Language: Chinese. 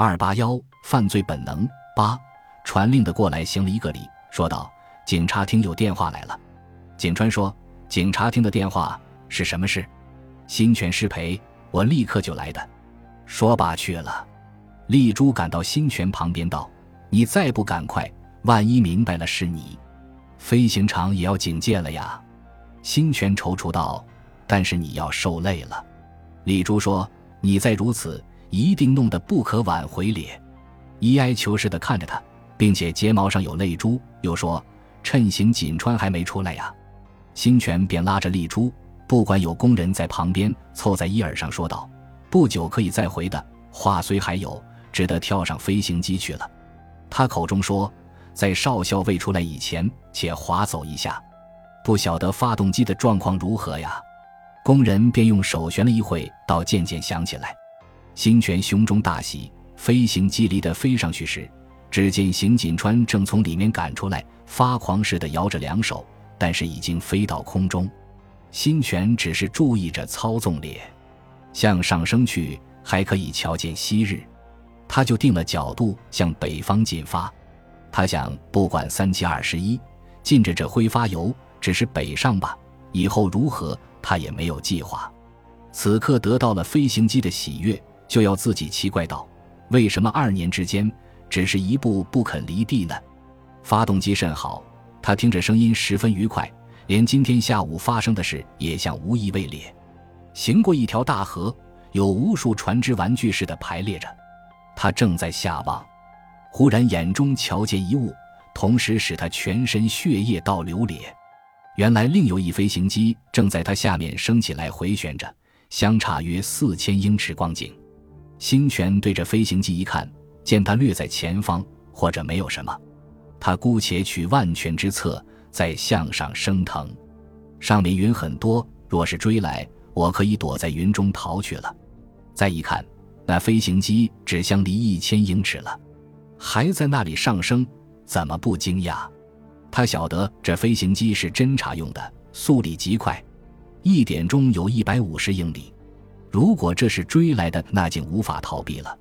二八幺犯罪本能八传令的过来行了一个礼，说道：“警察厅有电话来了。”景川说：“警察厅的电话是什么事？”新泉失陪，我立刻就来的。说罢去了。丽珠赶到新泉旁边道：“你再不赶快，万一明白了是你，飞行场也要警戒了呀。”新泉踌躇道：“但是你要受累了。”丽珠说：“你再如此，一定弄得不可挽回咧。”伊哀求是的看着他，并且睫毛上有泪珠，又说：“趁行锦川还没出来呀。”新泉便拉着丽珠，不管有工人在旁边，凑在伊耳上说道：“不久可以再回的，话虽还有，只得跳上飞行机去了。”他口中说：“在少校未出来以前，且划走一下。”不晓得发动机的状况如何呀？工人便用手旋了一会，倒渐渐响起来。新泉胸中大喜，飞行机离地飞上去时，只见邢锦川正从里面赶出来，发狂似的摇着两手，但是已经飞到空中。新泉只是注意着操纵列，向上升去，还可以瞧见昔日。他就定了角度，向北方进发。他想，不管三七二十一，尽着这挥发油。只是北上吧，以后如何，他也没有计划。此刻得到了飞行机的喜悦，就要自己奇怪道：为什么二年之间只是一步不肯离地呢？发动机甚好，他听着声音十分愉快，连今天下午发生的事也像无意未列。行过一条大河，有无数船只玩具似的排列着，他正在下望，忽然眼中瞧见一物，同时使他全身血液倒流裂。原来另有一飞行机正在它下面升起来回旋着，相差约四千英尺光景。星泉对着飞行机一看，见它略在前方，或者没有什么，他姑且取万全之策，再向上升腾。上面云很多，若是追来，我可以躲在云中逃去了。再一看，那飞行机只相离一千英尺了，还在那里上升，怎么不惊讶？他晓得这飞行机是侦察用的，速力极快，一点钟有一百五十英里。如果这是追来的，那竟无法逃避了。